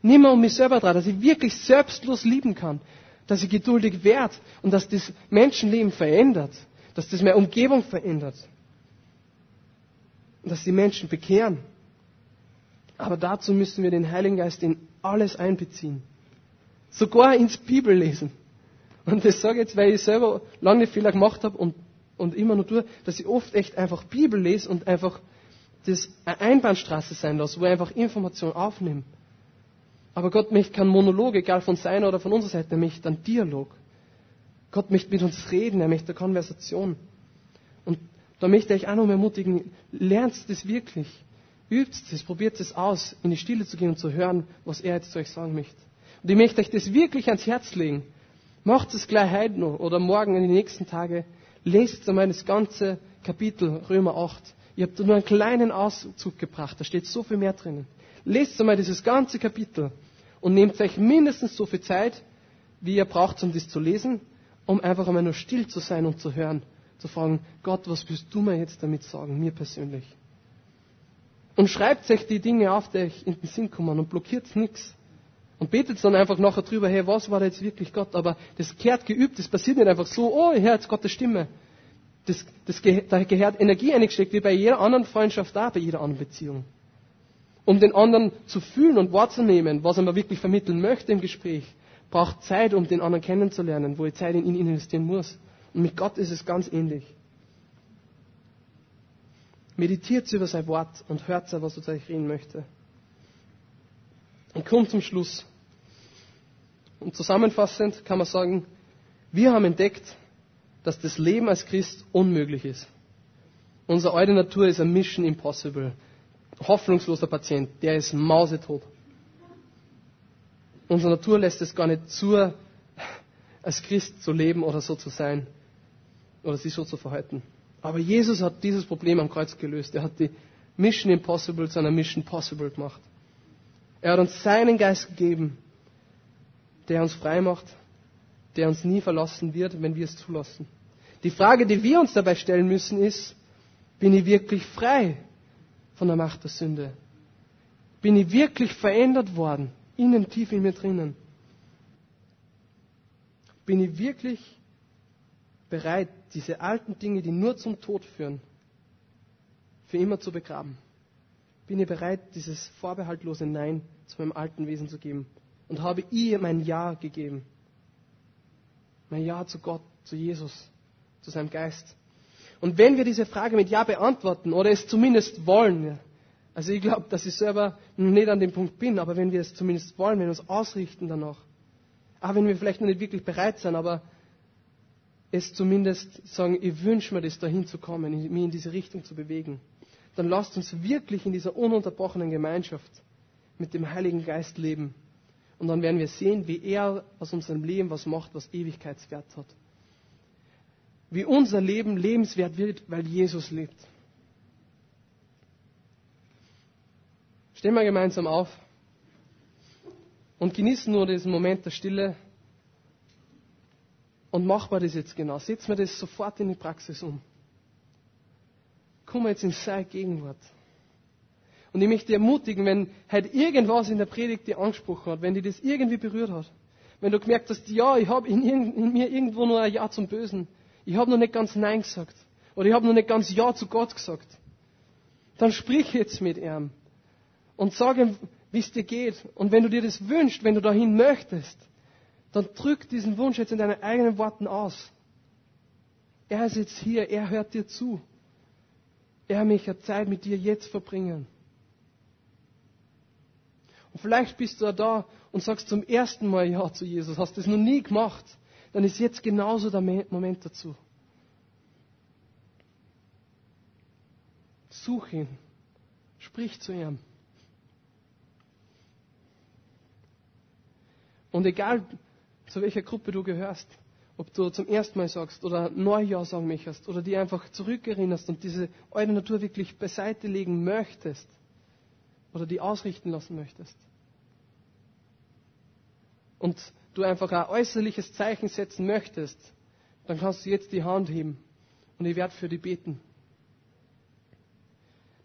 nimmer um mich selber dran, dass ich wirklich selbstlos lieben kann, dass ich geduldig werde und dass das Menschenleben verändert, dass das meine Umgebung verändert und dass die Menschen bekehren. Aber dazu müssen wir den Heiligen Geist in alles einbeziehen. Sogar ins Bibellesen. Und das sage ich jetzt, weil ich selber lange Fehler gemacht habe und, und immer nur tue, dass ich oft echt einfach Bibel lese und einfach das eine Einbahnstraße sein lasse, wo ich einfach Informationen aufnehme. Aber Gott möchte keinen Monolog, egal von seiner oder von unserer Seite, er möchte einen Dialog. Gott möchte mit uns reden, er möchte eine Konversation. Und da möchte ich auch noch ermutigen, lernt das wirklich. Übt es, probiert es aus, in die Stille zu gehen und zu hören, was er jetzt zu euch sagen möchte. Und ich möchte euch das wirklich ans Herz legen. Macht es gleich heute noch oder morgen in den nächsten Tagen. Lest einmal das ganze Kapitel Römer 8. Ihr habt nur einen kleinen Auszug gebracht, da steht so viel mehr drinnen. Lest einmal dieses ganze Kapitel und nehmt euch mindestens so viel Zeit, wie ihr braucht, um das zu lesen, um einfach einmal nur still zu sein und zu hören, zu fragen, Gott, was willst du mir jetzt damit sagen, mir persönlich? Und schreibt euch die Dinge auf, die euch in den Sinn kommen und blockiert nichts. Und betet dann einfach nachher drüber, hey, was war da jetzt wirklich Gott? Aber das gehört geübt, das passiert nicht einfach so, oh, ich höre jetzt Gottes Stimme. Das, das, da gehört Energie eingesteckt, wie bei jeder anderen Freundschaft da, bei jeder anderen Beziehung. Um den anderen zu fühlen und wahrzunehmen, was er mir wirklich vermitteln möchte im Gespräch, braucht Zeit, um den anderen kennenzulernen, wo ich Zeit in ihn investieren muss. Und mit Gott ist es ganz ähnlich. Meditiert über sein Wort und hört, was er zu euch reden möchte. Und kommt zum Schluss. Und zusammenfassend kann man sagen, wir haben entdeckt, dass das Leben als Christ unmöglich ist. Unsere alte Natur ist ein Mission Impossible. Hoffnungsloser Patient, der ist mausetot. Unsere Natur lässt es gar nicht zu, als Christ zu leben oder so zu sein oder sich so zu verhalten. Aber Jesus hat dieses Problem am Kreuz gelöst. Er hat die Mission Impossible zu einer Mission Possible gemacht. Er hat uns seinen Geist gegeben, der uns frei macht, der uns nie verlassen wird, wenn wir es zulassen. Die Frage, die wir uns dabei stellen müssen, ist, bin ich wirklich frei von der Macht der Sünde? Bin ich wirklich verändert worden, innen tief in mir drinnen? Bin ich wirklich bereit, diese alten Dinge, die nur zum Tod führen, für immer zu begraben? bin ich bereit, dieses vorbehaltlose Nein zu meinem alten Wesen zu geben. Und habe ihr mein Ja gegeben. Mein Ja zu Gott, zu Jesus, zu seinem Geist. Und wenn wir diese Frage mit Ja beantworten oder es zumindest wollen, also ich glaube, dass ich selber nicht an dem Punkt bin, aber wenn wir es zumindest wollen, wenn wir uns ausrichten danach, auch wenn wir vielleicht noch nicht wirklich bereit sind, aber es zumindest sagen, ich wünsche mir das, dahin zu kommen, mich in diese Richtung zu bewegen dann lasst uns wirklich in dieser ununterbrochenen Gemeinschaft mit dem Heiligen Geist leben. Und dann werden wir sehen, wie er aus unserem Leben was macht, was Ewigkeitswert hat. Wie unser Leben lebenswert wird, weil Jesus lebt. Stehen wir gemeinsam auf und genießen nur diesen Moment der Stille und machen wir das jetzt genau. Setzen wir das sofort in die Praxis um kommen wir jetzt in seine Gegenwart. Und ich möchte dich ermutigen, wenn halt irgendwas in der Predigt dir angesprochen hat, wenn dich das irgendwie berührt hat, Wenn du gemerkt hast, ja, ich habe in, in, mir irgendwo nur ein Ja zum Bösen. Ich habe noch nicht ganz Nein gesagt. Oder ich habe noch nicht ganz Ja zu Gott gesagt. Dann sprich jetzt mit ihm. Und sag ihm, wie es dir geht. Und wenn du dir das wünschst, wenn du dahin möchtest, dann drück diesen Wunsch jetzt in deinen eigenen Worten aus. Er ist jetzt hier, er hört dir zu. Er möchte Zeit mit dir jetzt verbringen. Und vielleicht bist du da und sagst zum ersten Mal Ja zu Jesus, hast das noch nie gemacht, dann ist jetzt genauso der Moment dazu. Such ihn, sprich zu ihm. Und egal, zu welcher Gruppe du gehörst, ob du zum ersten Mal sagst oder Neujahr sagen möchtest oder die einfach zurückerinnerst und diese alte Natur wirklich beiseite legen möchtest oder die ausrichten lassen möchtest. Und du einfach ein äußerliches Zeichen setzen möchtest, dann kannst du jetzt die Hand heben und ich werde für dich beten.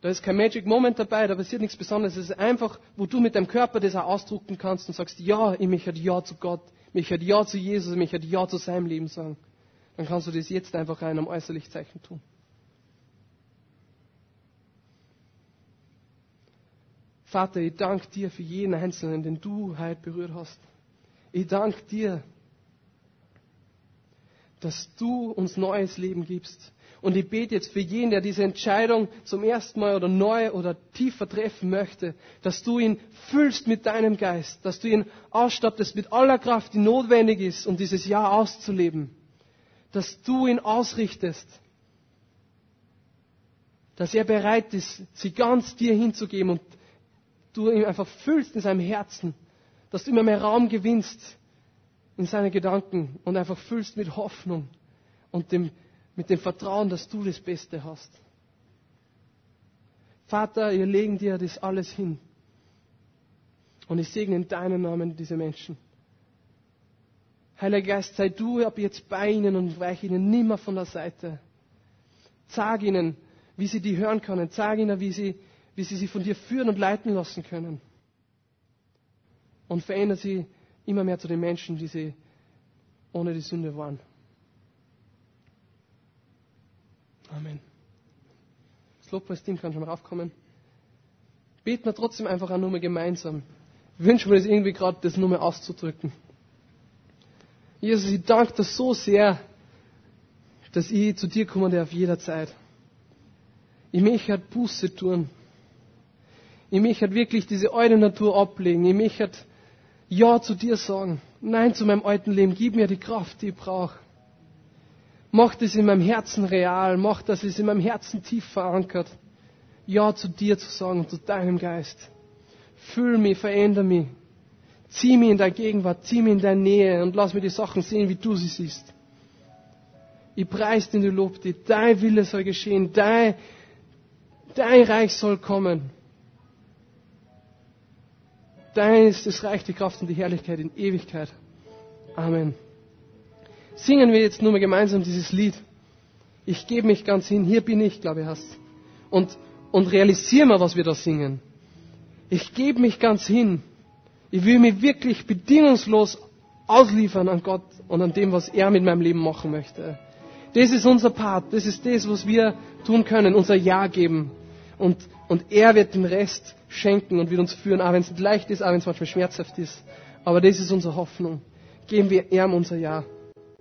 Da ist kein Magic Moment dabei, da passiert nichts Besonderes. Es ist einfach, wo du mit deinem Körper das auch ausdrucken kannst und sagst, ja, ich möchte Ja zu Gott, ich möchte Ja zu Jesus, ich möchte Ja zu seinem Leben sagen. Dann kannst du das jetzt einfach in einem äußerlichen Zeichen tun. Vater, ich danke dir für jeden Einzelnen, den du heute berührt hast. Ich danke dir, dass du uns neues Leben gibst. Und ich bete jetzt für jeden, der diese Entscheidung zum ersten Mal oder neu oder tiefer treffen möchte, dass du ihn füllst mit deinem Geist, dass du ihn ausstattest mit aller Kraft, die notwendig ist, um dieses Jahr auszuleben. Dass du ihn ausrichtest, dass er bereit ist, sie ganz dir hinzugeben und du ihn einfach füllst in seinem Herzen, dass du immer mehr Raum gewinnst in seine Gedanken und einfach füllst mit Hoffnung und dem mit dem Vertrauen, dass du das Beste hast. Vater, wir legen dir das alles hin. Und ich segne in deinem Namen diese Menschen. Heiliger Geist, sei du ab jetzt bei ihnen und weich ihnen nimmer von der Seite. Sag ihnen, wie sie die hören können. Sag ihnen, wie sie, wie sie sie von dir führen und leiten lassen können. Und verändere sie immer mehr zu den Menschen, die sie ohne die Sünde waren. Amen. Das Lobpreisteam kann schon raufkommen. Beten wir trotzdem einfach nur mal gemeinsam. Ich wünsche mir das irgendwie gerade, das nur mal auszudrücken. Jesus, ich danke dir so sehr, dass ich zu dir kommen darf jederzeit. Ich möchte halt Buße tun. Ich möchte halt wirklich diese alte Natur ablegen. Ich möchte halt Ja zu dir sagen. Nein zu meinem alten Leben. Gib mir die Kraft, die ich brauche. Mach das in meinem Herzen real. Mach, dass es in meinem Herzen tief verankert. Ja zu dir zu sagen, zu deinem Geist. Füll mich, veränder mich. Zieh mich in deine Gegenwart, zieh mich in deine Nähe und lass mir die Sachen sehen, wie du sie siehst. Ich preis dir, du Lob dir. Dein Wille soll geschehen. Dein, dein Reich soll kommen. Dein ist das Reich, die Kraft und die Herrlichkeit in Ewigkeit. Amen singen wir jetzt nur mal gemeinsam dieses Lied. Ich gebe mich ganz hin, hier bin ich, glaube ich, hast. Und, und realisieren wir, was wir da singen. Ich gebe mich ganz hin. Ich will mich wirklich bedingungslos ausliefern an Gott und an dem, was er mit meinem Leben machen möchte. Das ist unser Part. Das ist das, was wir tun können. Unser Ja geben. Und, und er wird den Rest schenken und wird uns führen, auch wenn es nicht leicht ist, auch wenn es manchmal schmerzhaft ist. Aber das ist unsere Hoffnung. Geben wir ihm unser Ja.